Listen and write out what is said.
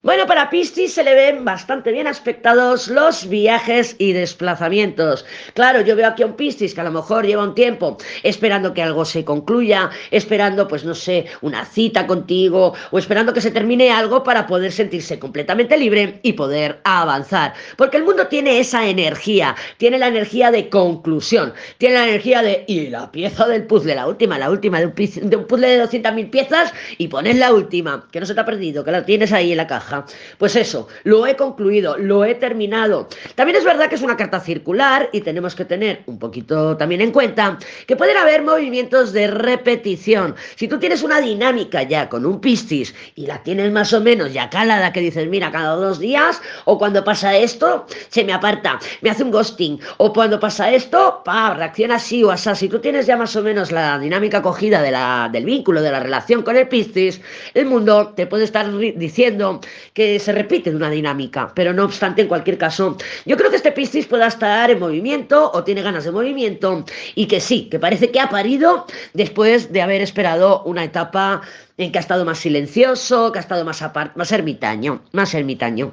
Bueno, para Piscis se le ven bastante bien aspectados los viajes y desplazamientos. Claro, yo veo aquí a un Piscis que a lo mejor lleva un tiempo esperando que algo se concluya, esperando, pues no sé, una cita contigo o esperando que se termine algo para poder sentirse completamente libre y poder avanzar. Porque el mundo tiene esa energía, tiene la energía de conclusión, tiene la energía de, y la pieza del puzzle, la última, la última de un, puzzle de 200.000 piezas y pones la última, que no se te ha perdido, que la tienes ahí en la caja. Pues eso, lo he concluido, lo he terminado. También es verdad que es una carta circular y tenemos que tener un poquito también en cuenta que pueden haber movimientos de repetición. Si tú tienes una dinámica ya con un piscis y la tienes más o menos ya calada, que dices, mira, cada dos días, o cuando pasa esto, se me aparta, me hace un ghosting, o cuando pasa esto, pa, reacciona así o así. Si tú tienes ya más o menos la dinámica cogida de la, del vínculo, de la relación con el piscis, el mundo te puede estar diciendo que se repite de una dinámica, pero no obstante, en cualquier caso, yo creo que este Piscis pueda estar en movimiento o tiene ganas de movimiento y que sí, que parece que ha parido después de haber esperado una etapa en que ha estado más silencioso, que ha estado más más ermitaño, más ermitaño.